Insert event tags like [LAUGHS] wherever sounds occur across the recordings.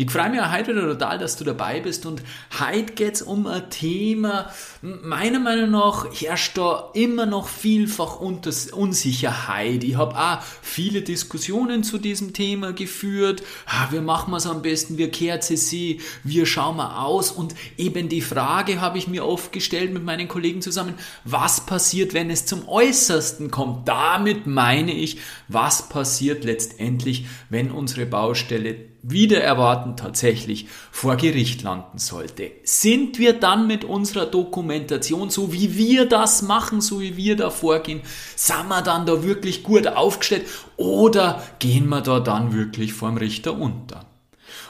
Ich freue mich heute wieder total, dass du dabei bist und heute geht es um ein Thema, meiner Meinung nach herrscht da immer noch vielfach Unsicherheit. Ich habe auch viele Diskussionen zu diesem Thema geführt. Ah, wie machen wir es am besten? Wie kehrt sie? Wie schauen wir aus? Und eben die Frage habe ich mir oft gestellt mit meinen Kollegen zusammen, was passiert, wenn es zum Äußersten kommt? Damit meine ich, was passiert letztendlich, wenn unsere Baustelle wieder erwarten tatsächlich vor Gericht landen sollte. Sind wir dann mit unserer Dokumentation, so wie wir das machen, so wie wir da vorgehen, sind wir dann da wirklich gut aufgestellt oder gehen wir da dann wirklich vorm Richter unter?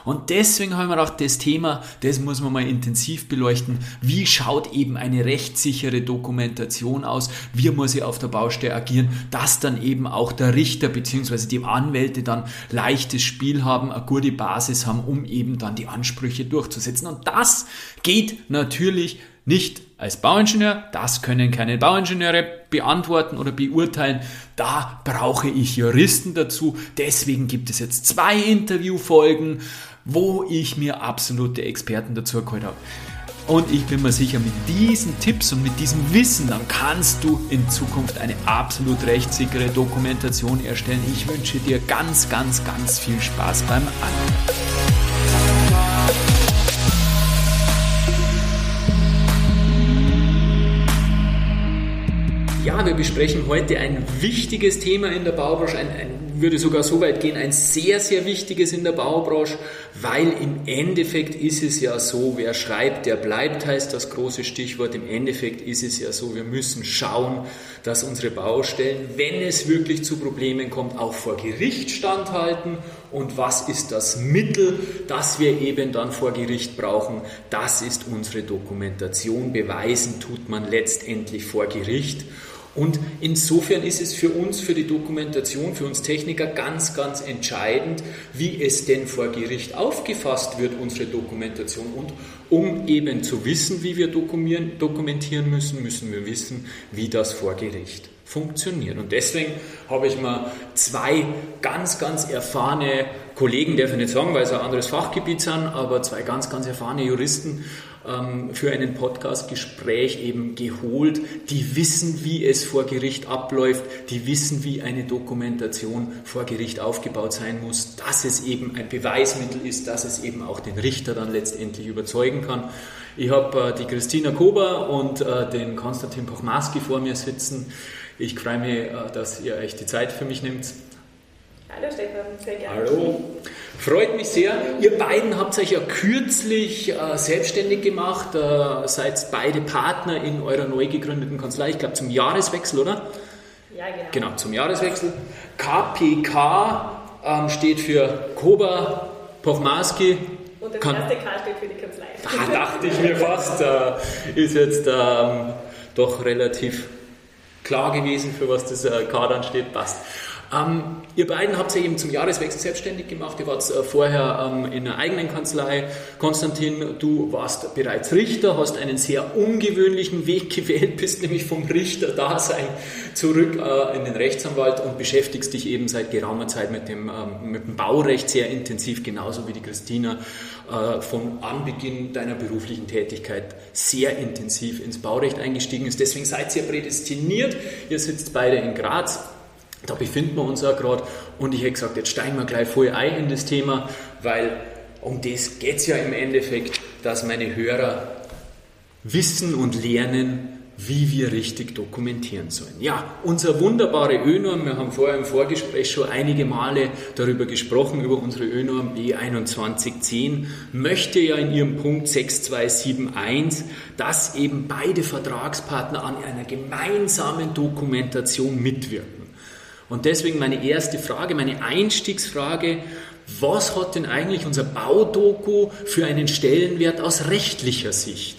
Und deswegen haben wir auch das Thema, das muss man mal intensiv beleuchten. Wie schaut eben eine rechtssichere Dokumentation aus? Wie muss ich auf der Baustelle agieren, dass dann eben auch der Richter bzw. die Anwälte dann leichtes Spiel haben, eine gute Basis haben, um eben dann die Ansprüche durchzusetzen. Und das geht natürlich nicht als Bauingenieur, das können keine Bauingenieure beantworten oder beurteilen. Da brauche ich Juristen dazu. Deswegen gibt es jetzt zwei Interviewfolgen, wo ich mir absolute Experten dazu geholt habe. Und ich bin mir sicher, mit diesen Tipps und mit diesem Wissen, dann kannst du in Zukunft eine absolut rechtssichere Dokumentation erstellen. Ich wünsche dir ganz, ganz, ganz viel Spaß beim Anhören. Ja, wir besprechen heute ein wichtiges Thema in der Baubranche, ein, ein würde sogar so weit gehen, ein sehr, sehr wichtiges in der Baubranche, weil im Endeffekt ist es ja so, wer schreibt, der bleibt, heißt das große Stichwort. Im Endeffekt ist es ja so, wir müssen schauen, dass unsere Baustellen, wenn es wirklich zu Problemen kommt, auch vor Gericht standhalten. Und was ist das Mittel, das wir eben dann vor Gericht brauchen? Das ist unsere Dokumentation. Beweisen tut man letztendlich vor Gericht. Und insofern ist es für uns, für die Dokumentation, für uns Techniker ganz, ganz entscheidend, wie es denn vor Gericht aufgefasst wird, unsere Dokumentation. Und um eben zu wissen, wie wir dokumentieren müssen, müssen wir wissen, wie das vor Gericht funktioniert. Und deswegen habe ich mal zwei ganz, ganz erfahrene Kollegen, darf ich nicht sagen, weil es ein anderes Fachgebiet sind, aber zwei ganz, ganz erfahrene Juristen ähm, für einen Podcastgespräch eben geholt, die wissen, wie es vor Gericht abläuft, die wissen, wie eine Dokumentation vor Gericht aufgebaut sein muss, dass es eben ein Beweismittel ist, dass es eben auch den Richter dann letztendlich überzeugen kann. Ich habe äh, die Christina Kober und äh, den Konstantin Pochmaski vor mir sitzen. Ich freue mich, äh, dass ihr euch die Zeit für mich nehmt. Hallo Stefan, sehr gerne. Hallo. Freut mich sehr. Ihr beiden habt euch ja kürzlich äh, selbstständig gemacht, äh, seid beide Partner in eurer neu gegründeten Kanzlei, ich glaube zum Jahreswechsel, oder? Ja, genau. Genau, zum Jahreswechsel. KPK ähm, steht für Koba Pochmaski. Und das Kan erste K steht für die Kanzlei. Da dachte ich mir fast, äh, ist jetzt ähm, doch relativ klar gewesen, für was das äh, K dann steht, passt. Ähm, ihr beiden habt euch eben zum Jahreswechsel selbstständig gemacht. Ihr wart äh, vorher ähm, in einer eigenen Kanzlei. Konstantin, du warst bereits Richter, hast einen sehr ungewöhnlichen Weg [LAUGHS] gewählt, bist nämlich vom Richter-Dasein zurück äh, in den Rechtsanwalt und beschäftigst dich eben seit geraumer Zeit mit dem, ähm, mit dem Baurecht sehr intensiv, genauso wie die Christina äh, von Anbeginn deiner beruflichen Tätigkeit sehr intensiv ins Baurecht eingestiegen ist. Deswegen seid ihr prädestiniert. Ihr sitzt beide in Graz da befinden wir uns auch gerade und ich hätte gesagt, jetzt steigen wir gleich voll ein in das Thema, weil um das geht es ja im Endeffekt, dass meine Hörer wissen und lernen, wie wir richtig dokumentieren sollen. Ja, unser wunderbare ÖNorm, wir haben vorher im Vorgespräch schon einige Male darüber gesprochen, über unsere ÖNorm B2110, möchte ja in ihrem Punkt 6271, dass eben beide Vertragspartner an einer gemeinsamen Dokumentation mitwirken. Und deswegen meine erste Frage, meine Einstiegsfrage, was hat denn eigentlich unser Baudoku für einen Stellenwert aus rechtlicher Sicht?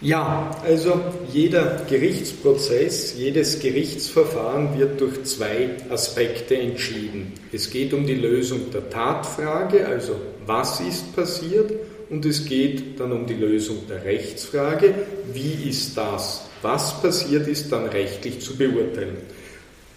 Ja, also jeder Gerichtsprozess, jedes Gerichtsverfahren wird durch zwei Aspekte entschieden. Es geht um die Lösung der Tatfrage, also was ist passiert und es geht dann um die Lösung der Rechtsfrage, wie ist das, was passiert ist, dann rechtlich zu beurteilen.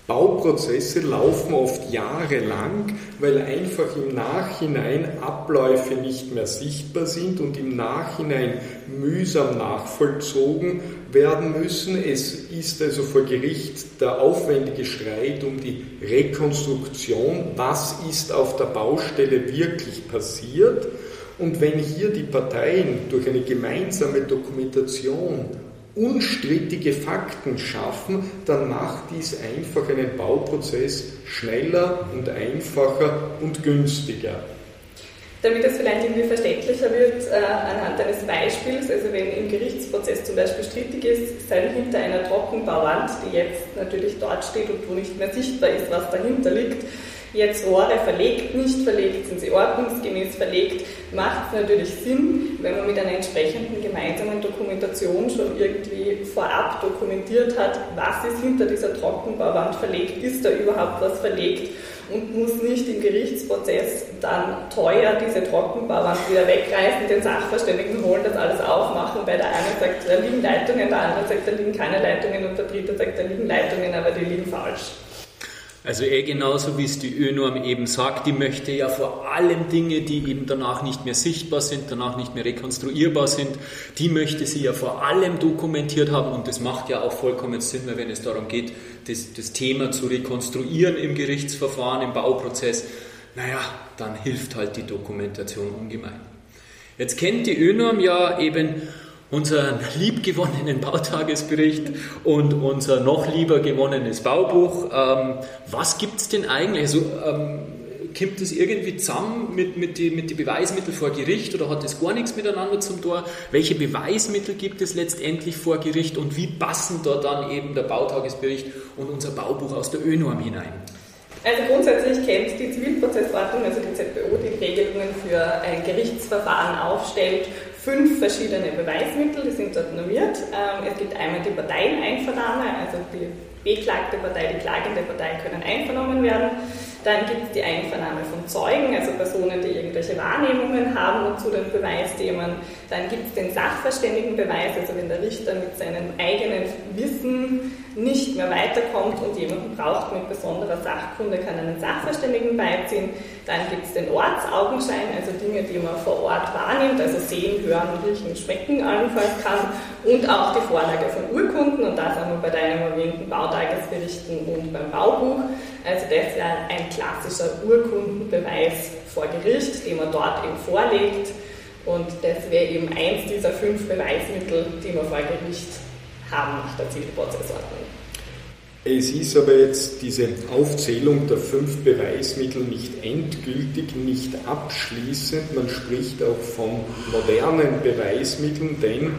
Bauprozesse laufen oft jahrelang, weil einfach im Nachhinein Abläufe nicht mehr sichtbar sind und im Nachhinein mühsam nachvollzogen werden müssen. Es ist also vor Gericht der aufwendige Streit um die Rekonstruktion, was ist auf der Baustelle wirklich passiert. Und wenn hier die Parteien durch eine gemeinsame Dokumentation unstrittige Fakten schaffen, dann macht dies einfach einen Bauprozess schneller und einfacher und günstiger. Damit es vielleicht irgendwie verständlicher wird, äh, anhand eines Beispiels, also wenn im Gerichtsprozess zum Beispiel strittig ist, sein hinter einer Trockenbauwand, die jetzt natürlich dort steht und wo nicht mehr sichtbar ist, was dahinter liegt, jetzt Rohre verlegt, nicht verlegt, sind sie ordnungsgemäß verlegt, macht es natürlich Sinn, wenn man mit einer entsprechenden gemeinsamen Dokumentation schon irgendwie vorab dokumentiert hat, was ist hinter dieser Trockenbauwand verlegt, ist da überhaupt was verlegt und muss nicht im Gerichtsprozess dann teuer diese Trockenbauwand wieder wegreißen, den Sachverständigen holen, das alles aufmachen, weil der eine sagt, da liegen Leitungen, der andere sagt, da liegen keine Leitungen und der dritte sagt, da liegen Leitungen, aber die liegen falsch. Also eh genauso wie es die ÖNorm eben sagt, die möchte ja vor allem Dinge, die eben danach nicht mehr sichtbar sind, danach nicht mehr rekonstruierbar sind, die möchte sie ja vor allem dokumentiert haben und das macht ja auch vollkommen Sinn, weil wenn es darum geht, das, das Thema zu rekonstruieren im Gerichtsverfahren, im Bauprozess, naja, dann hilft halt die Dokumentation ungemein. Jetzt kennt die ÖNorm ja eben unseren liebgewonnenen Bautagesbericht und unser noch lieber gewonnenes Baubuch. Ähm, was gibt es denn eigentlich? Also, ähm, kommt das irgendwie zusammen mit, mit den mit die Beweismitteln vor Gericht oder hat das gar nichts miteinander zum Tor? Welche Beweismittel gibt es letztendlich vor Gericht und wie passen da dann eben der Bautagesbericht und unser Baubuch aus der ÖNorm hinein? Also grundsätzlich kennt die Zivilprozessordnung, also die ZBO, die Regelungen für ein Gerichtsverfahren aufstellt fünf verschiedene Beweismittel, die sind dort normiert. Ähm, es gibt einmal die Parteieneinvernahme, also die beklagte Partei, die klagende Partei können einvernommen werden. Dann gibt es die Einvernahme von Zeugen, also Personen, die irgendwelche Wahrnehmungen haben und zu den Beweisthemen. Dann gibt es den Sachverständigenbeweis, also wenn der Richter mit seinem eigenen Wissen nicht mehr weiterkommt und jemanden braucht mit besonderer Sachkunde, kann einen Sachverständigen beiziehen. Dann gibt es den Ortsaugenschein, also Dinge, die man vor Ort wahrnimmt, also sehen, hören, riechen, schmecken allenfalls kann. Und auch die Vorlage von Urkunden und das haben wir bei deinem erwähnten Bautagesberichten und beim Baubuch. Also das wäre ein klassischer Urkundenbeweis vor Gericht, den man dort eben vorlegt. Und das wäre eben eins dieser fünf Beweismittel, die wir vor Gericht haben nach der Zivilprozessordnung. Es ist aber jetzt diese Aufzählung der fünf Beweismittel nicht endgültig, nicht abschließend. Man spricht auch von modernen Beweismitteln, denn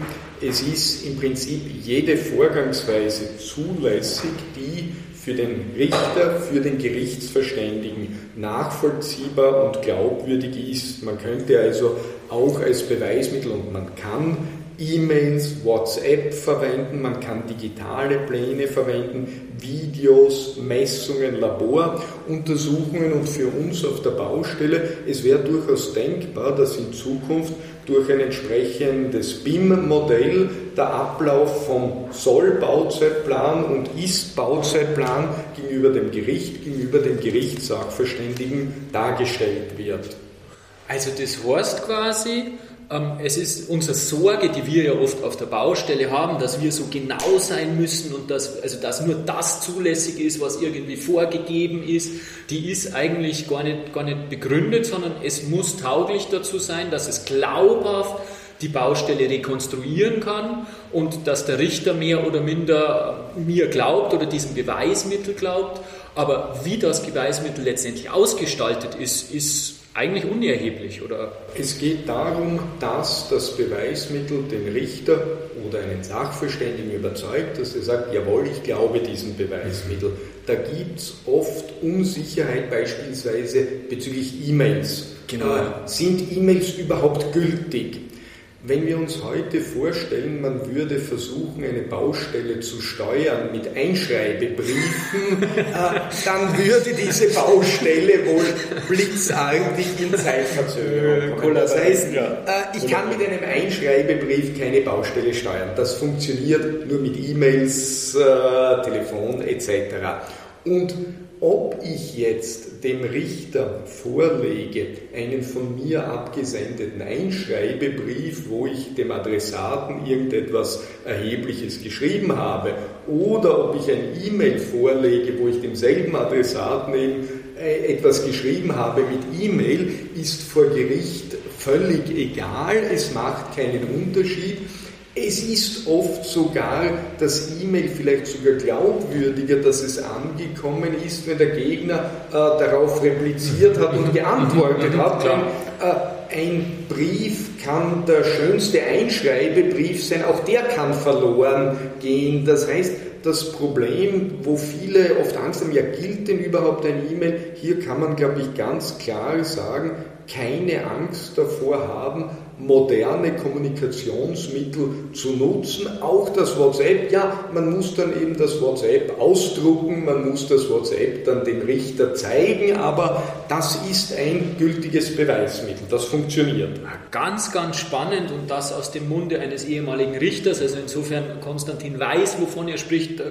es ist im Prinzip jede Vorgangsweise zulässig, die für den Richter, für den Gerichtsverständigen nachvollziehbar und glaubwürdig ist. Man könnte also auch als Beweismittel und man kann E-Mails, WhatsApp verwenden, man kann digitale Pläne verwenden, Videos, Messungen, Laboruntersuchungen und für uns auf der Baustelle, es wäre durchaus denkbar, dass in Zukunft durch ein entsprechendes BIM-Modell der Ablauf vom Soll-Bauzeitplan und Ist-Bauzeitplan gegenüber dem Gericht, gegenüber dem Gerichtssachverständigen dargestellt wird. Also das heißt quasi, es ist unsere Sorge, die wir ja oft auf der Baustelle haben, dass wir so genau sein müssen und dass, also dass nur das zulässig ist, was irgendwie vorgegeben ist, die ist eigentlich gar nicht, gar nicht begründet, sondern es muss tauglich dazu sein, dass es glaubhaft die Baustelle rekonstruieren kann und dass der Richter mehr oder minder mir glaubt oder diesem Beweismittel glaubt. Aber wie das Beweismittel letztendlich ausgestaltet ist, ist eigentlich unerheblich, oder? Es geht darum, dass das Beweismittel den Richter oder einen Sachverständigen überzeugt, dass er sagt, jawohl, ich glaube diesem Beweismittel. Da gibt es oft Unsicherheit beispielsweise bezüglich E-Mails. Genau. Äh, sind E-Mails überhaupt gültig? Wenn wir uns heute vorstellen, man würde versuchen, eine Baustelle zu steuern mit Einschreibebriefen, [LAUGHS] äh, dann würde diese Baustelle wohl blitzartig in Zeitverzögerung kommen. Das heißt, äh, ich kann mit einem Einschreibebrief keine Baustelle steuern. Das funktioniert nur mit E-Mails, äh, Telefon etc. Und ob ich jetzt dem Richter vorlege einen von mir abgesendeten Einschreibebrief, wo ich dem Adressaten irgendetwas Erhebliches geschrieben habe, oder ob ich ein E-Mail vorlege, wo ich demselben Adressaten eben äh, etwas geschrieben habe mit E-Mail, ist vor Gericht völlig egal, es macht keinen Unterschied. Es ist oft sogar das E-Mail vielleicht sogar glaubwürdiger, dass es angekommen ist, wenn der Gegner äh, darauf repliziert hat und [LAUGHS] geantwortet hat. Denn, äh, ein Brief kann der schönste Einschreibebrief sein, auch der kann verloren gehen. Das heißt, das Problem, wo viele oft Angst haben, ja, gilt denn überhaupt ein E-Mail? Hier kann man, glaube ich, ganz klar sagen, keine Angst davor haben, moderne Kommunikationsmittel zu nutzen, auch das WhatsApp. Ja, man muss dann eben das WhatsApp ausdrucken, man muss das WhatsApp dann dem Richter zeigen, aber das ist ein gültiges Beweismittel, das funktioniert. Ganz, ganz spannend und das aus dem Munde eines ehemaligen Richters, also insofern Konstantin weiß, wovon er spricht,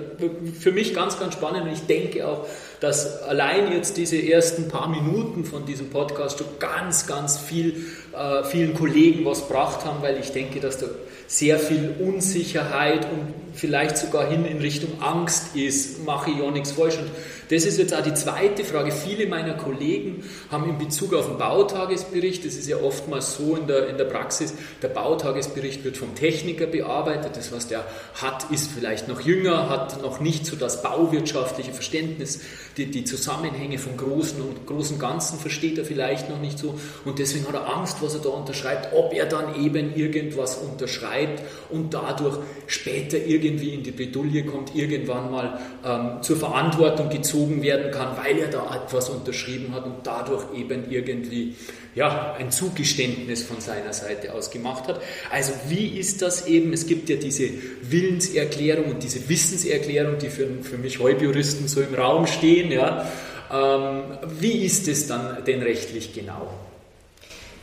für mich ganz, ganz spannend und ich denke auch, dass allein jetzt diese ersten paar Minuten von diesem Podcast schon ganz, ganz viel äh, vielen Kollegen was gebracht haben, weil ich denke, dass da sehr viel Unsicherheit und vielleicht sogar hin in Richtung Angst ist, mache ich ja nichts falsch. Und das ist jetzt auch die zweite Frage. Viele meiner Kollegen haben in Bezug auf den Bautagesbericht, das ist ja oftmals so in der, in der Praxis, der Bautagesbericht wird vom Techniker bearbeitet. Das, was der hat, ist vielleicht noch jünger, hat noch nicht so das bauwirtschaftliche Verständnis, die, die Zusammenhänge vom Großen und großen Ganzen versteht er vielleicht noch nicht so. Und deswegen hat er Angst, was er da unterschreibt, ob er dann eben irgendwas unterschreibt und dadurch später irgendwie in die Bredouille kommt, irgendwann mal ähm, zur Verantwortung gezogen werden kann, weil er da etwas unterschrieben hat und dadurch eben irgendwie ja, ein Zugeständnis von seiner Seite aus gemacht hat. Also wie ist das eben? Es gibt ja diese Willenserklärung und diese Wissenserklärung, die für, für mich Heubjuristen so im Raum stehen. Ja. Ähm, wie ist es dann denn rechtlich genau?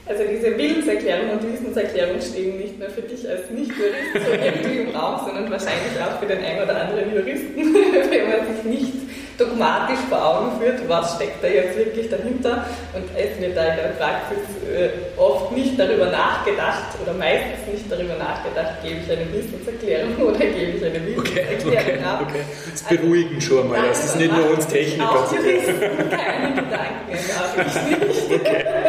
Also diese Willenserklärung und Wissenserklärung stehen nicht nur für dich als Nicht-Jurist so irgendwie im Raum, sondern wahrscheinlich auch für den einen oder anderen Juristen, [LAUGHS] wenn man sich nicht dogmatisch vor Augen führt, was steckt da jetzt wirklich dahinter. Und es wird da in der Praxis äh, oft nicht darüber nachgedacht oder meistens nicht darüber nachgedacht, gebe ich eine Wissenserklärung [LAUGHS] oder gebe ich eine Wissenserklärung okay, okay, ab. Okay. Das beruhigen also, schon mal, das ist nicht nur uns Techniker. Auch Juristen keine Gedanken, habe ich nicht. Okay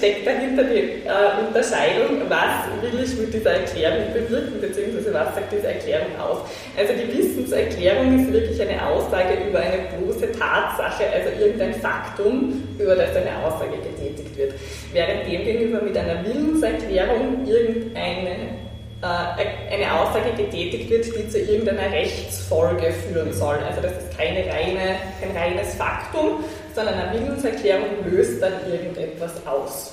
steckt dahinter die äh, Unterscheidung, was will ich mit dieser Erklärung bewirken, beziehungsweise was sagt diese Erklärung aus. Also die Wissenserklärung ist wirklich eine Aussage über eine bloße Tatsache, also irgendein Faktum, über das eine Aussage getätigt wird. Während demgegenüber mit einer Willenserklärung irgendeine äh, eine Aussage getätigt wird, die zu irgendeiner Rechtsfolge führen soll. Also das ist keine reine, kein reines Faktum, sondern eine Willenserklärung löst dann irgendetwas aus.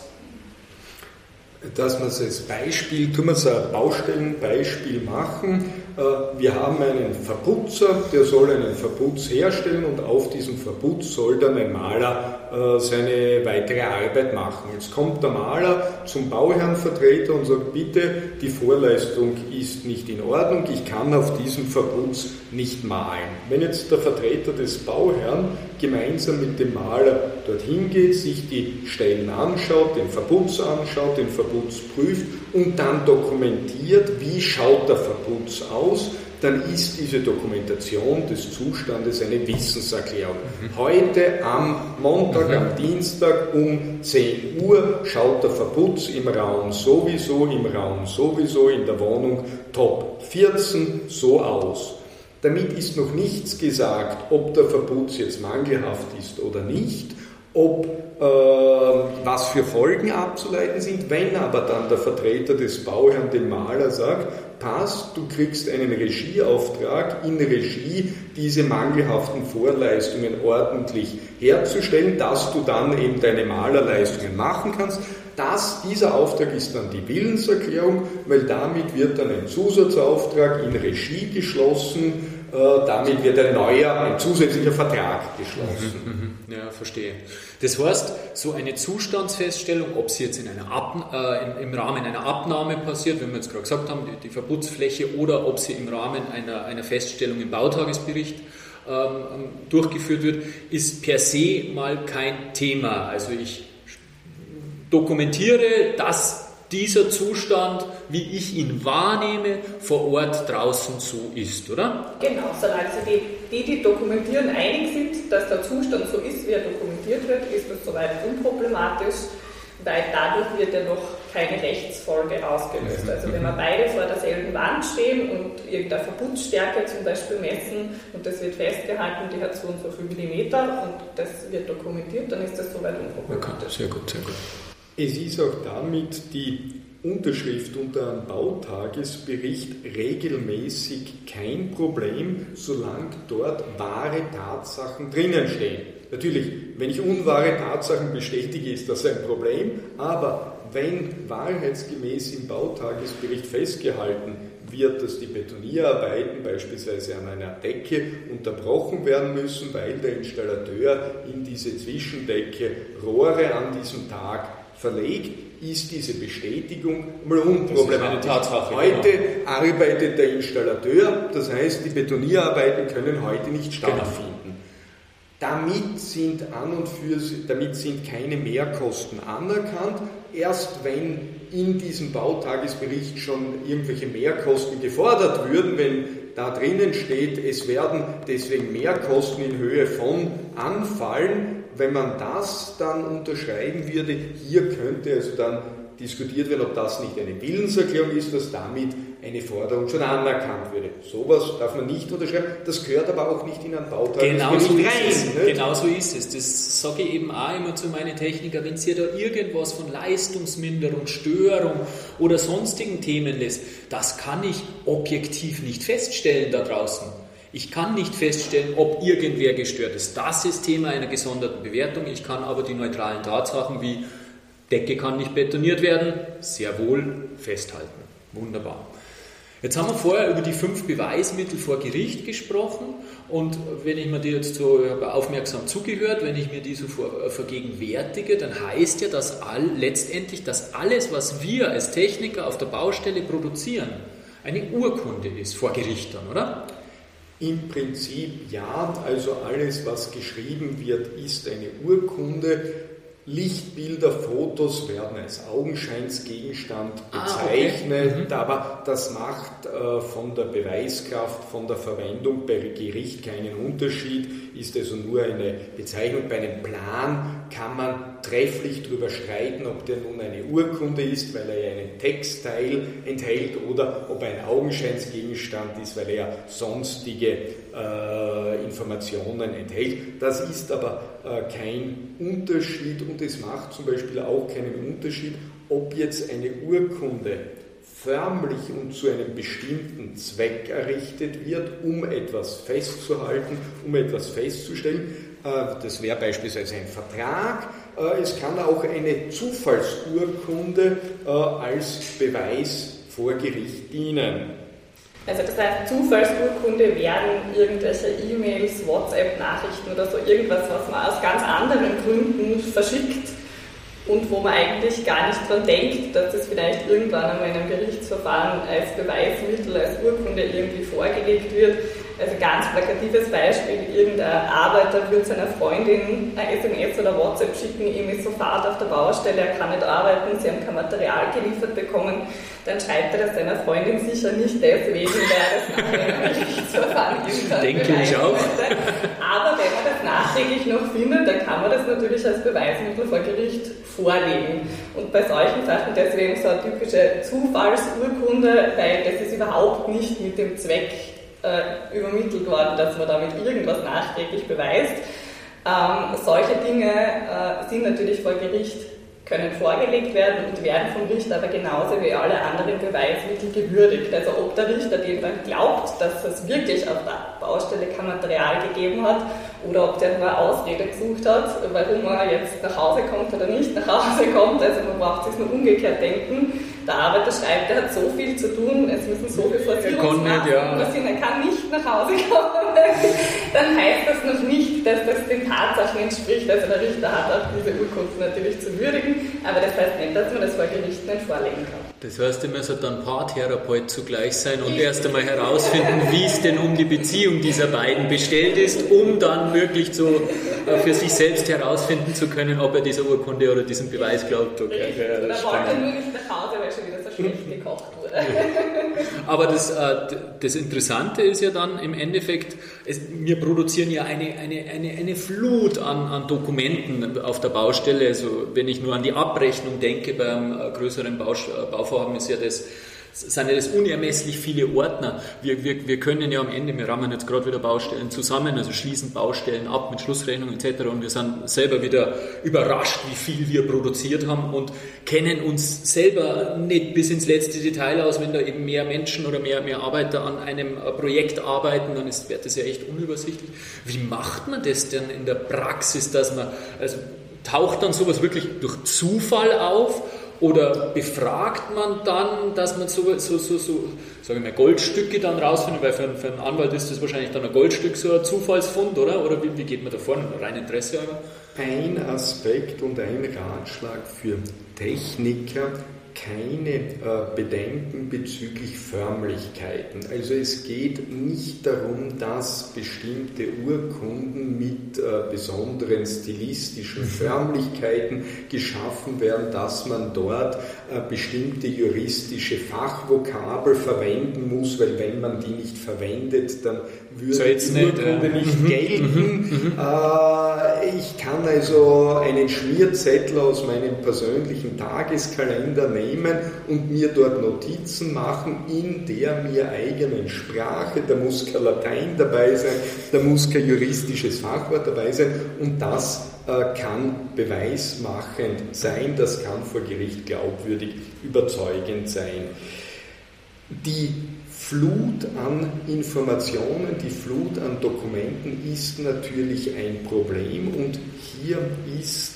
Dass man es als Beispiel, tun wir es ein Baustellenbeispiel machen. Äh, wir haben einen Verputzer, der soll einen Verputz herstellen und auf diesem Verputz soll dann ein Maler äh, seine weitere Arbeit machen. Jetzt kommt der Maler zum Bauherrnvertreter und sagt, bitte, die Vorleistung ist nicht in Ordnung, ich kann auf diesem Verputz nicht malen. Wenn jetzt der Vertreter des Bauherrn gemeinsam mit dem Maler dorthin geht, sich die Stellen anschaut, den Verputz anschaut, den Verputz prüft und dann dokumentiert, wie schaut der Verputz aus, dann ist diese Dokumentation des Zustandes eine Wissenserklärung. Mhm. Heute am Montag, mhm. am Dienstag um 10 Uhr schaut der Verputz im Raum sowieso, im Raum sowieso, in der Wohnung Top 14 so aus. Damit ist noch nichts gesagt, ob der Verputz jetzt mangelhaft ist oder nicht, ob was für Folgen abzuleiten sind. Wenn aber dann der Vertreter des Bauherrn dem Maler sagt, passt, du kriegst einen Regieauftrag in Regie, diese mangelhaften Vorleistungen ordentlich herzustellen, dass du dann eben deine Malerleistungen machen kannst. Das, dieser Auftrag ist dann die Willenserklärung, weil damit wird dann ein Zusatzauftrag in Regie geschlossen, äh, damit wird ein neuer, ein zusätzlicher Vertrag geschlossen. Mhm, mhm, mhm. ja, verstehe. Das heißt, so eine Zustandsfeststellung, ob sie jetzt in einer Ab, äh, im, im, Rahmen einer Abnahme passiert, wie wir jetzt gerade gesagt haben, die, die Verputzfläche, oder ob sie im Rahmen einer, einer Feststellung im Bautagesbericht ähm, durchgeführt wird, ist per se mal kein Thema. Also ich dokumentiere, dass dieser Zustand, wie ich ihn wahrnehme, vor Ort draußen so ist, oder? Genau, solange die, die, die dokumentieren, einig sind, dass der Zustand so ist, wie er dokumentiert wird, ist das soweit unproblematisch, weil dadurch wird ja noch keine Rechtsfolge ausgelöst. Mhm. Also wenn wir beide vor derselben Wand stehen und irgendeine Verputzstärke zum Beispiel messen und das wird festgehalten, die hat so und so viel Millimeter und das wird dokumentiert, dann ist das soweit unproblematisch. Okay, sehr gut, sehr gut. Es ist auch damit die Unterschrift unter einem Bautagesbericht regelmäßig kein Problem, solange dort wahre Tatsachen drinnen stehen. Natürlich, wenn ich unwahre Tatsachen bestätige, ist das ein Problem, aber wenn wahrheitsgemäß im Bautagesbericht festgehalten wird, dass die Betonierarbeiten beispielsweise an einer Decke unterbrochen werden müssen, weil der Installateur in diese Zwischendecke Rohre an diesem Tag verlegt, ist diese Bestätigung mal unproblematisch. Heute genau. arbeitet der Installateur, das heißt, die Betonierarbeiten können heute nicht genau. stattfinden. Genau. Damit sind an und für damit sind keine Mehrkosten anerkannt. Erst wenn in diesem Bautagesbericht schon irgendwelche Mehrkosten gefordert würden, wenn da drinnen steht, es werden deswegen Mehrkosten in Höhe von anfallen, wenn man das dann unterschreiben würde, hier könnte also dann diskutiert werden, ob das nicht eine Willenserklärung ist, dass damit eine Forderung schon anerkannt würde. Sowas darf man nicht unterschreiben, das gehört aber auch nicht in ein Bauteil. Genau so. Ist es. Genau so ist es. Das sage ich eben auch immer zu meinen Technikern, wenn ihr da irgendwas von Leistungsminderung, Störung oder sonstigen Themen lässt, das kann ich objektiv nicht feststellen da draußen. Ich kann nicht feststellen, ob irgendwer gestört ist. Das ist Thema einer gesonderten Bewertung. Ich kann aber die neutralen Tatsachen wie Decke kann nicht betoniert werden, sehr wohl festhalten. Wunderbar. Jetzt haben wir vorher über die fünf Beweismittel vor Gericht gesprochen und wenn ich mir die jetzt so aufmerksam zugehört, wenn ich mir die so äh, vergegenwärtige, dann heißt ja, dass all, letztendlich, dass alles, was wir als Techniker auf der Baustelle produzieren, eine Urkunde ist vor Gericht dann, oder? Im Prinzip ja, also alles, was geschrieben wird, ist eine Urkunde. Lichtbilder, Fotos werden als Augenscheinsgegenstand bezeichnet, ah, okay. mhm. aber das macht äh, von der Beweiskraft, von der Verwendung bei Gericht keinen Unterschied, ist also nur eine Bezeichnung. Bei einem Plan kann man trefflich darüber streiten, ob der nun eine Urkunde ist, weil er ja einen Textteil enthält oder ob ein Augenscheinsgegenstand ist, weil er sonstige äh, Informationen enthält. Das ist aber äh, kein Unterschied und es macht zum Beispiel auch keinen Unterschied, ob jetzt eine Urkunde förmlich und zu einem bestimmten Zweck errichtet wird, um etwas festzuhalten, um etwas festzustellen. Äh, das wäre beispielsweise ein Vertrag. Äh, es kann auch eine Zufallsurkunde äh, als Beweis vor Gericht dienen. Also das heißt, Zufallsurkunde werden irgendwelche E-Mails, WhatsApp-Nachrichten oder so irgendwas, was man aus ganz anderen Gründen verschickt und wo man eigentlich gar nicht dran denkt, dass das vielleicht irgendwann einmal in einem Gerichtsverfahren als Beweismittel, als Urkunde irgendwie vorgelegt wird. Also ganz plakatives Beispiel, irgendein Arbeiter würde seiner Freundin eine SMS oder WhatsApp schicken, ihm ist sofort auf der Baustelle, er kann nicht arbeiten, sie haben kein Material geliefert bekommen, dann schreibt er das seiner Freundin sicher nicht deswegen, weil er das [LAUGHS] Gerichtsverfahren irgendwann Denke ich auch. Aber wenn man das nachträglich noch findet, dann kann man das natürlich als Beweismittel vor Gericht vorlegen. Und bei solchen Sachen deswegen so eine typische Zufallsurkunde, weil das ist überhaupt nicht mit dem Zweck äh, übermittelt worden, dass man damit irgendwas nachträglich beweist. Ähm, solche Dinge äh, sind natürlich vor Gericht können vorgelegt werden und werden vom Richter aber genauso wie alle anderen Beweismittel gewürdigt. Also ob der Richter dem dann glaubt, dass es wirklich auf der Baustelle kein Material gegeben hat oder ob der nur Ausrede gesucht hat, warum er jetzt nach Hause kommt oder nicht nach Hause kommt. Also man braucht sich nur umgekehrt denken. Der Arbeiter schreibt, er hat so viel zu tun, es müssen so viele Forcierungsmaßnahmen ja. sind, er kann nicht nach Hause kommen. [LAUGHS] dann heißt das noch nicht, dass das den Tatsachen entspricht. Also der Richter hat auch diese Urkunden natürlich zu würdigen aber das heißt nicht, dass man das vor Gericht nicht vorlegen kann. Das heißt, ihr müsst dann Paartherapeut zugleich sein und erst einmal herausfinden, wie es denn um die Beziehung dieser beiden bestellt ist, um dann wirklich so äh, für sich selbst herausfinden zu können, ob er dieser Urkunde oder diesem Beweis glaubt. Okay. Ja, da wollte er nur nicht nach Hause, weil schon wieder so schlecht gekocht wurde. [LAUGHS] Aber das, äh, das Interessante ist ja dann im Endeffekt, es, wir produzieren ja eine, eine, eine, eine Flut an, an Dokumenten auf der Baustelle. Also wenn ich nur an die Abrechnung denke beim äh, größeren Bauvorhaben, ist ja das sind ja das unermesslich viele Ordner. Wir, wir, wir können ja am Ende, wir rammen jetzt gerade wieder Baustellen zusammen, also schließen Baustellen ab mit Schlussrechnung etc. Und wir sind selber wieder überrascht, wie viel wir produziert haben und kennen uns selber nicht bis ins letzte Detail aus. Wenn da eben mehr Menschen oder mehr, mehr Arbeiter an einem Projekt arbeiten, dann ist, wird das ja echt unübersichtlich. Wie macht man das denn in der Praxis, dass man, also taucht dann sowas wirklich durch Zufall auf oder befragt man dann, dass man so, so, so, so sagen wir Goldstücke dann rausfindet, weil für, einen, für einen Anwalt ist das wahrscheinlich dann ein Goldstück so ein Zufallsfund, oder? Oder wie, wie geht man da vor? Rein Interesse aber? Ein Aspekt und ein Ratschlag für Techniker keine äh, Bedenken bezüglich Förmlichkeiten. Also es geht nicht darum, dass bestimmte Urkunden mit äh, besonderen stilistischen mhm. Förmlichkeiten geschaffen werden, dass man dort äh, bestimmte juristische Fachvokabel verwenden muss, weil wenn man die nicht verwendet, dann würde so die Urkunde nicht, nicht mhm. gelten. Mhm. Äh, ich kann also einen Schmierzettel aus meinem persönlichen Tageskalender nehmen und mir dort Notizen machen in der mir eigenen Sprache. Da muss kein Latein dabei sein, da muss kein juristisches Fachwort dabei sein und das äh, kann beweismachend sein, das kann vor Gericht glaubwürdig überzeugend sein. Die Flut an Informationen, die Flut an Dokumenten ist natürlich ein Problem und hier ist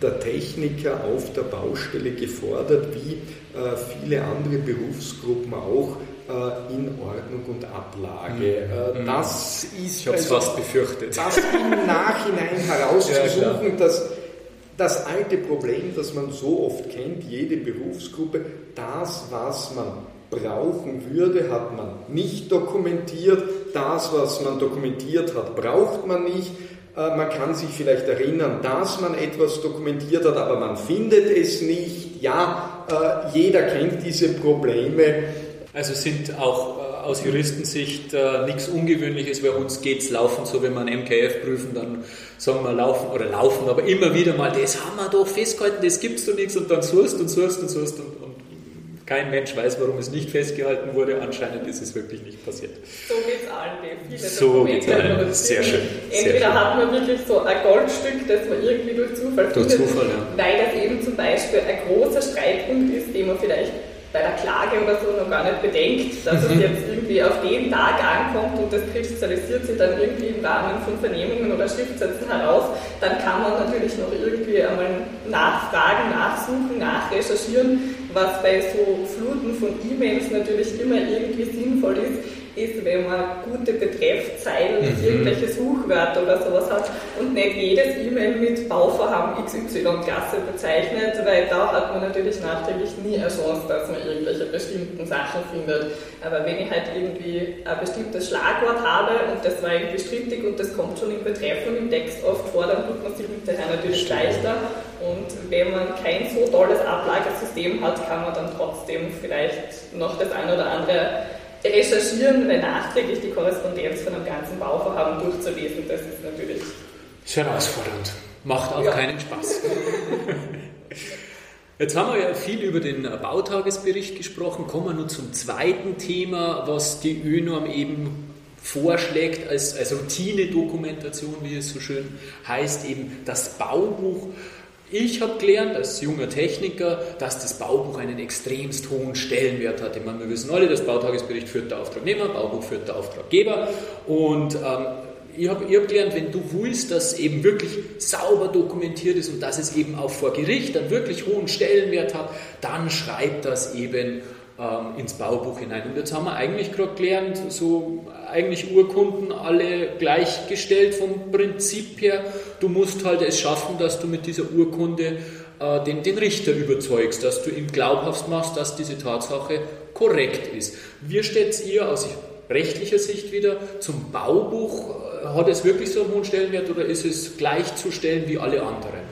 der Techniker auf der Baustelle gefordert, wie äh, viele andere Berufsgruppen auch, äh, in Ordnung und Ablage. Mhm. Äh, mhm. das ist ich also, fast befürchtet. Das im Nachhinein [LAUGHS] herauszusuchen, ja, dass das alte Problem, das man so oft kennt, jede Berufsgruppe, das, was man brauchen würde, hat man nicht dokumentiert. Das, was man dokumentiert hat, braucht man nicht. Äh, man kann sich vielleicht erinnern, dass man etwas dokumentiert hat, aber man findet es nicht. Ja, äh, jeder kennt diese Probleme. Also sind auch äh, aus Juristensicht äh, nichts Ungewöhnliches. Bei uns geht es laufen, so wenn wir ein MKF prüfen, dann sagen wir laufen oder laufen, aber immer wieder mal, das haben wir doch festgehalten, das gibt es doch nichts und dann suchst und suchst und suchst und, und kein Mensch weiß, warum es nicht festgehalten wurde. Anscheinend ist es wirklich nicht passiert. So geht es allen, viele So geht es allen. Sehr schön. Entweder sehr hat man wirklich so ein Goldstück, das man irgendwie durch Zufall durch findet, Zufall, ja. weil das eben zum Beispiel ein großer Streitpunkt ist, den man vielleicht bei der Klage oder so noch gar nicht bedenkt, dass mhm. es jetzt irgendwie auf den Tag ankommt und das kristallisiert sich dann irgendwie im Rahmen von Vernehmungen oder Schriftsätzen heraus, dann kann man natürlich noch irgendwie einmal nachfragen, nachsuchen, nachrecherchieren, was bei so Fluten von E-Mails natürlich immer irgendwie sinnvoll ist ist, wenn man gute Betreffzeilen, mhm. irgendwelche Suchwörter oder sowas hat und nicht jedes E-Mail mit Bauvorhaben XY-Klasse bezeichnet, weil da hat man natürlich nachträglich nie eine Chance, dass man irgendwelche bestimmten Sachen findet. Aber wenn ich halt irgendwie ein bestimmtes Schlagwort habe und das war irgendwie strittig und das kommt schon im Betreff und im Text oft vor, dann tut man sich hinterher natürlich leichter. Und wenn man kein so tolles Ablagesystem hat, kann man dann trotzdem vielleicht noch das eine oder andere recherchieren, weil nachträglich die Korrespondenz von einem ganzen Bauvorhaben durchzulesen, das ist natürlich. Ist herausfordernd. Macht auch ja. keinen Spaß. [LAUGHS] Jetzt haben wir ja viel über den Bautagesbericht gesprochen. Kommen wir nun zum zweiten Thema, was die ÖNORM eben vorschlägt als, als Routine-Dokumentation, wie es so schön heißt, eben das Baubuch. Ich habe gelernt als junger Techniker, dass das Baubuch einen extremst hohen Stellenwert hat. Meine, wir wissen alle, das Bautagesbericht führt der Auftragnehmer, Baubuch führt der Auftraggeber und ähm, ich habe hab gelernt, wenn du willst, dass eben wirklich sauber dokumentiert ist und dass es eben auch vor Gericht einen wirklich hohen Stellenwert hat, dann schreib das eben ähm, ins Baubuch hinein. Und jetzt haben wir eigentlich gerade gelernt, so eigentlich Urkunden alle gleichgestellt vom Prinzip her. Du musst halt es schaffen, dass du mit dieser Urkunde äh, den, den Richter überzeugst, dass du ihm glaubhaft machst, dass diese Tatsache korrekt ist. Wie stellt ihr aus rechtlicher Sicht wieder zum Baubuch? Hat es wirklich so einen hohen Stellenwert oder ist es gleichzustellen wie alle anderen?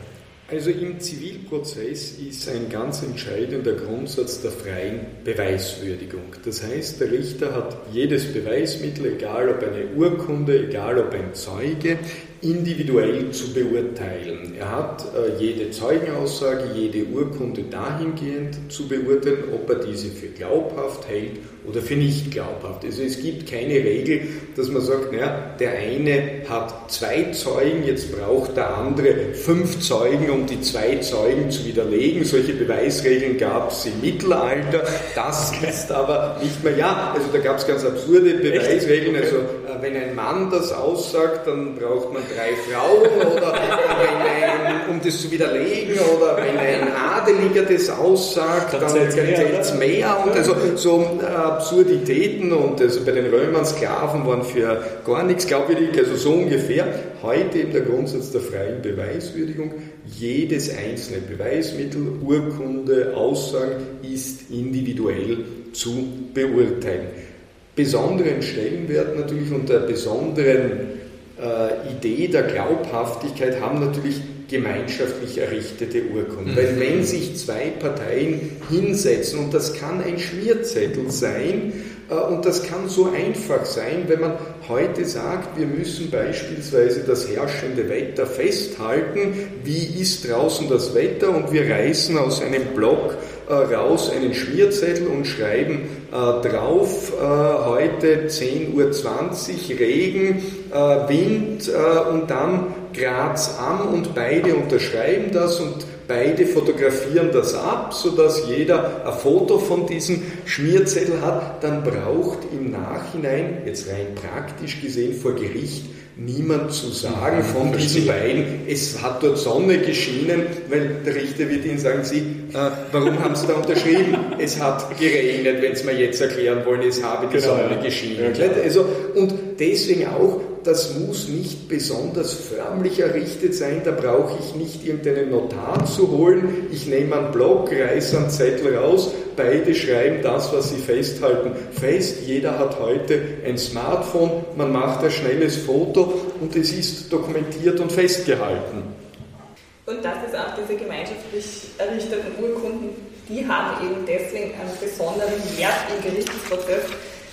Also im Zivilprozess ist ein ganz entscheidender Grundsatz der freien Beweiswürdigung. Das heißt, der Richter hat jedes Beweismittel, egal ob eine Urkunde, egal ob ein Zeuge, individuell zu beurteilen. Er hat äh, jede Zeugenaussage, jede Urkunde dahingehend zu beurteilen, ob er diese für glaubhaft hält oder für nicht glaubhaft. Also es gibt keine Regel, dass man sagt, naja, der eine hat zwei Zeugen, jetzt braucht der andere fünf Zeugen, um die zwei Zeugen zu widerlegen. Solche Beweisregeln gab es im Mittelalter. Das ist aber nicht mehr, ja, also da gab es ganz absurde Beweisregeln. Also äh, wenn ein Mann das aussagt, dann braucht man drei Frauen oder ein, um das zu widerlegen oder wenn ein Adeliger das aussagt, dann zählt es mehr. Und also so äh, Absurditäten und also bei den Römern Sklaven waren für gar nichts glaubwürdig, also so ungefähr. Heute eben der Grundsatz der freien Beweiswürdigung. Jedes einzelne Beweismittel, Urkunde, Aussagen ist individuell zu beurteilen. Besonderen Stellenwert natürlich und der besonderen äh, Idee der Glaubhaftigkeit haben natürlich gemeinschaftlich errichtete Urkunden. Mhm. Weil wenn sich zwei Parteien hinsetzen, und das kann ein Schmierzettel sein, äh, und das kann so einfach sein, wenn man heute sagt, wir müssen beispielsweise das herrschende Wetter festhalten. Wie ist draußen das Wetter? Und wir reißen aus einem Block äh, raus einen Schmierzettel und schreiben äh, drauf, heute 10.20 Uhr Regen, Wind und dann Graz am und beide unterschreiben das und beide fotografieren das ab, sodass jeder ein Foto von diesem Schmierzettel hat, dann braucht im Nachhinein, jetzt rein praktisch gesehen vor Gericht, niemand zu sagen mhm, von diesen beiden, es hat dort Sonne geschienen, weil der Richter wird Ihnen sagen, Sie, äh, warum haben Sie da unterschrieben? Es hat geregnet, wenn Sie mir jetzt erklären wollen, es habe die genau, Sonne geschienen. Ja, also, und deswegen auch, das muss nicht besonders förmlich errichtet sein, da brauche ich nicht irgendeinen Notar zu holen. Ich nehme einen Block, reiße einen Zettel raus, beide schreiben das, was sie festhalten, fest. Jeder hat heute ein Smartphone, man macht ein schnelles Foto und es ist dokumentiert und festgehalten. Und das ist auch diese gemeinschaftlich errichteten Urkunden, die haben eben deswegen einen besonderen Wert im Gerichtsprozess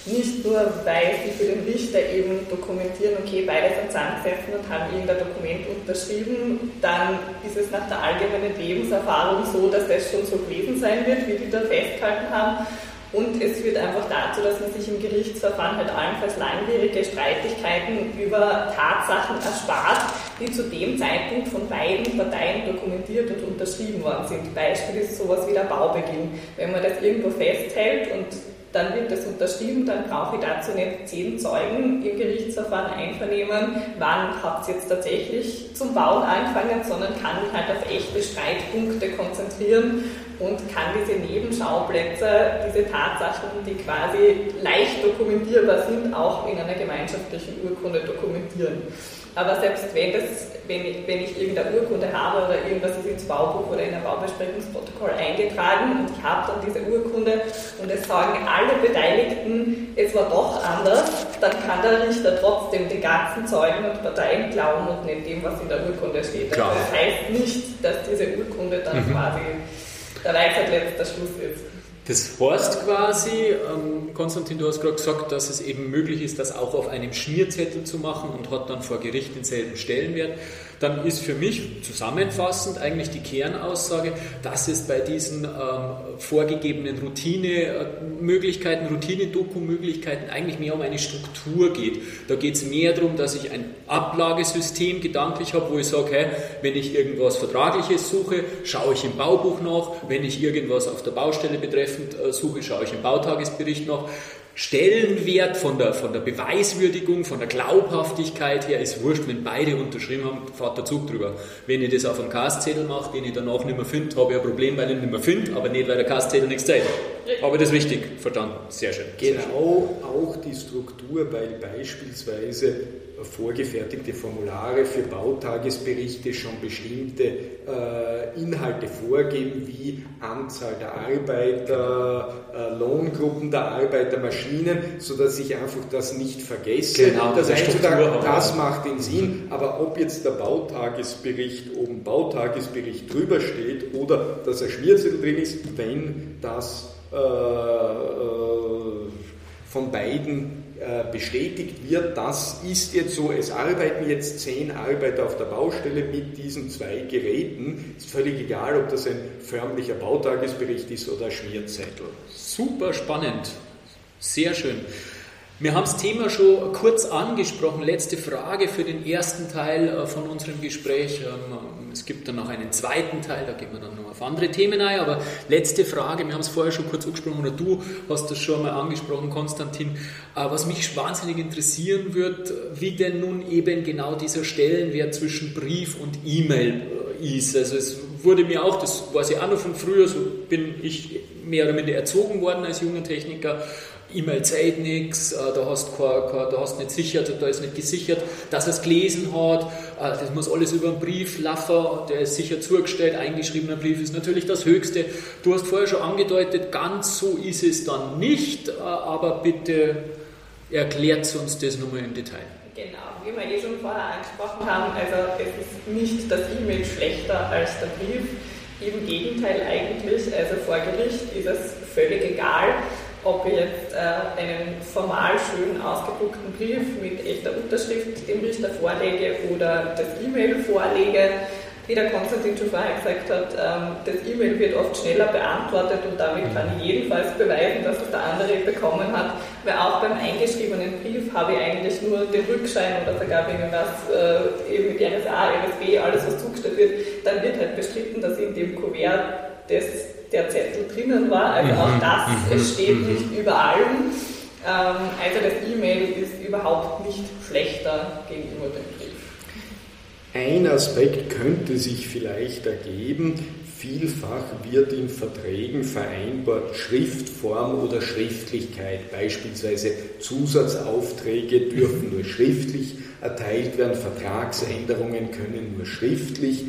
nicht nur, weil sie für den Richter eben dokumentieren, okay, beide sind zusammengesessen und haben irgendein Dokument unterschrieben, dann ist es nach der allgemeinen Lebenserfahrung so, dass das schon so gewesen sein wird, wie die da festgehalten haben. Und es führt einfach dazu, dass man sich im Gerichtsverfahren halt allenfalls langwierige Streitigkeiten über Tatsachen erspart, die zu dem Zeitpunkt von beiden Parteien dokumentiert und unterschrieben worden sind. Beispiel ist sowas wie der Baubeginn. Wenn man das irgendwo festhält und dann wird das unterschrieben, dann brauche ich dazu nicht zehn Zeugen im Gerichtsverfahren einvernehmen, wann habt ihr jetzt tatsächlich zum Bauen angefangen, sondern kann mich halt auf echte Streitpunkte konzentrieren und kann diese Nebenschauplätze, diese Tatsachen, die quasi leicht dokumentierbar sind, auch in einer gemeinschaftlichen Urkunde dokumentieren. Aber selbst wenn, das, wenn, ich, wenn ich irgendeine Urkunde habe oder irgendwas ist ins Baubuch oder in ein Baubesprechungsprotokoll eingetragen und ich habe dann diese Urkunde und es sagen alle Beteiligten, es war doch anders, dann kann der Richter trotzdem die ganzen Zeugen und Parteien glauben und nicht dem, was in der Urkunde steht. Also das heißt nicht, dass diese Urkunde dann mhm. quasi der Weisheit letzter Schluss ist. Das heißt quasi, ähm, Konstantin, du hast gerade gesagt, dass es eben möglich ist, das auch auf einem Schmierzettel zu machen und hat dann vor Gericht denselben Stellenwert. Dann ist für mich zusammenfassend eigentlich die Kernaussage, dass es bei diesen ähm, vorgegebenen Routinemöglichkeiten, Routine-Doku-Möglichkeiten eigentlich mehr um eine Struktur geht. Da geht es mehr darum, dass ich ein Ablagesystem gedanklich habe, wo ich sage, hey, wenn ich irgendwas Vertragliches suche, schaue ich im Baubuch nach, wenn ich irgendwas auf der Baustelle betreffend äh, suche, schaue ich im Bautagesbericht nach. Stellenwert von der, von der Beweiswürdigung, von der Glaubhaftigkeit her ist wurscht, wenn beide unterschrieben haben, fahrt der Zug drüber. Wenn ich das auf einem Castzettel mache, den ich danach nicht mehr finde, habe ich ein Problem, weil ich ihn nicht mehr finde, aber nicht, weil der Castzettel nichts zeigt. Habe ich das richtig verstanden? Sehr schön. Genau, Sehr schön. auch die Struktur, weil beispielsweise vorgefertigte Formulare für Bautagesberichte schon bestimmte äh, Inhalte vorgeben, wie Anzahl der Arbeiter, äh, Lohngruppen der Arbeiter, Maschinen, sodass ich einfach das nicht vergesse. Genau, das einzutragen, das macht den Sinn, aber ob jetzt der Bautagesbericht oben Bautagesbericht drüber steht oder dass ein Schmierzettel drin ist, wenn das äh, äh, von beiden bestätigt wird, das ist jetzt so, es arbeiten jetzt zehn Arbeiter auf der Baustelle mit diesen zwei Geräten. Ist völlig egal, ob das ein förmlicher Bautagesbericht ist oder ein Schmierzettel. Super spannend. Sehr schön. Wir haben das Thema schon kurz angesprochen. Letzte Frage für den ersten Teil äh, von unserem Gespräch. Ähm, Es gibt dann noch einen zweiten Teil, da gehen wir dann noch auf andere Themen ein. Aber letzte Frage, wir haben es vorher schon kurz angesprochen, oder du hast das schon mal angesprochen, Konstantin. Äh, Was mich wahnsinnig interessieren wird, wie denn nun eben genau dieser Stellenwert zwischen Brief und E-Mail äh, ist. Also es wurde mir auch, das weiß ich auch noch von früher, so bin ich mehr oder minder erzogen worden als junger Techniker. E-Mail zählt nichts, da hast kein, kein, da hast nicht sichert, da ist nicht gesichert, dass er es gelesen hat, äh, das muss alles über einen Brief laufen, der ist sicher zugestellt, eingeschriebener Brief ist natürlich das Höchste. Du hast vorher schon angedeutet, ganz so ist es dann nicht, äh, aber bitte erklärt uns das nochmal im Detail. Genau, wie wir eh schon vorher angesprochen haben, also es ist nicht das E-Mail schlechter als der Brief. Im Gegenteil eigentlich, also vor Gericht ist es völlig egal, ob ich jetzt äh, einen formal schön ausgedruckten Brief mit echter Unterschrift dem Richter vorlege oder das E-Mail vorlege. Wie der Konstantin schon vorher gesagt hat, ähm, das E-Mail wird oft schneller beantwortet und damit kann ich jedenfalls beweisen, dass es der andere bekommen hat, weil auch beim eingeschriebenen Brief habe ich eigentlich nur den Rückschein oder sogar irgendwas äh, eben mit RSA, RSB, alles was zugestellt wird, dann wird halt bestritten, dass in dem Kuvert das, der Zettel drinnen war, also auch das, es steht nicht über allem. Ähm, also das E-Mail ist überhaupt nicht schlechter gegenüber dem Brief. Ein Aspekt könnte sich vielleicht ergeben. Vielfach wird in Verträgen vereinbart Schriftform oder Schriftlichkeit. Beispielsweise Zusatzaufträge dürfen nur schriftlich erteilt werden, Vertragsänderungen können nur schriftlich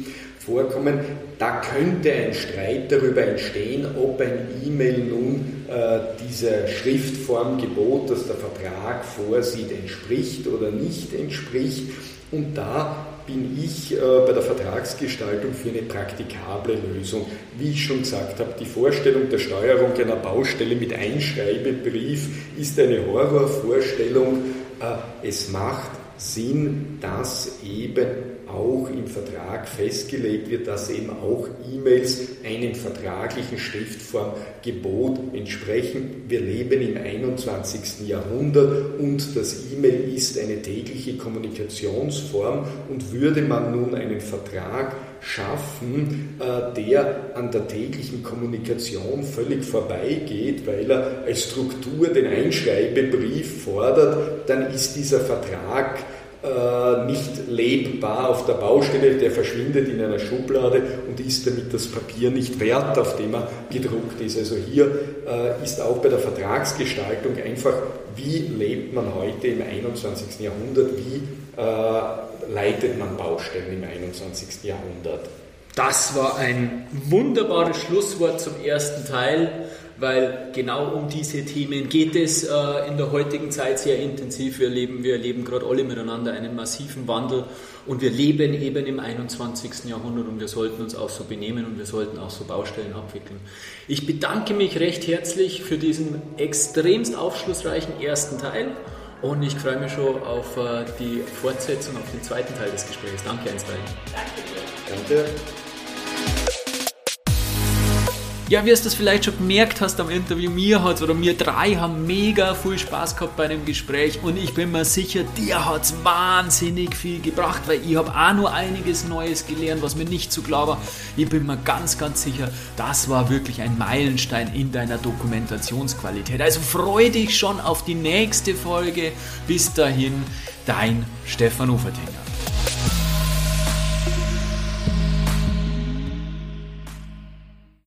vorkommen. Da könnte ein Streit darüber entstehen, ob ein E-Mail nun äh, dieser Schriftformgebot, das der Vertrag vorsieht, entspricht oder nicht entspricht. Und da bin ich äh, bei der Vertragsgestaltung für eine praktikable Lösung. Wie ich schon gesagt habe, die Vorstellung der Steuerung einer Baustelle mit Einschreibebrief ist eine Horrorvorstellung. Äh, es macht Sinn, dass eben auch im Vertrag festgelegt wird, dass eben auch E-Mails einem vertraglichen Schriftformgebot entsprechen. Wir leben im 21. Jahrhundert und das E-Mail ist eine tägliche Kommunikationsform und würde man nun einen Vertrag schaffen, äh, der an der täglichen Kommunikation völlig vorbeigeht, weil er als Struktur den Einschreibebrief fordert, dann ist dieser Vertrag äh, nicht lebbar auf der Baustelle, der verschwindet in einer Schublade und ist damit das Papier nicht wert, auf dem er gedruckt ist. Also hier äh, ist auch bei der Vertragsgestaltung einfach, wie lebt man heute im 21. Jahrhundert, wie äh, leitet man Baustellen im 21. Jahrhundert. Das war ein wunderbares Schlusswort zum ersten Teil, weil genau um diese Themen geht es äh, in der heutigen Zeit sehr intensiv. Wir leben, wir erleben gerade alle miteinander einen massiven Wandel und wir leben eben im 21. Jahrhundert und wir sollten uns auch so benehmen und wir sollten auch so Baustellen abwickeln. Ich bedanke mich recht herzlich für diesen extremst aufschlussreichen ersten Teil Und ich freue mich schon auf äh, die Fortsetzung, auf den zweiten Teil des Gesprächs. Danke, Einstein. Danke. Danke. Ja, wie du das vielleicht schon gemerkt hast am Interview, mir hat oder mir drei haben mega viel Spaß gehabt bei dem Gespräch und ich bin mir sicher, dir hat es wahnsinnig viel gebracht, weil ich habe auch nur einiges Neues gelernt, was mir nicht zu klar war. Ich bin mir ganz, ganz sicher, das war wirklich ein Meilenstein in deiner Dokumentationsqualität. Also freu dich schon auf die nächste Folge. Bis dahin, dein Stefan Ufertinger.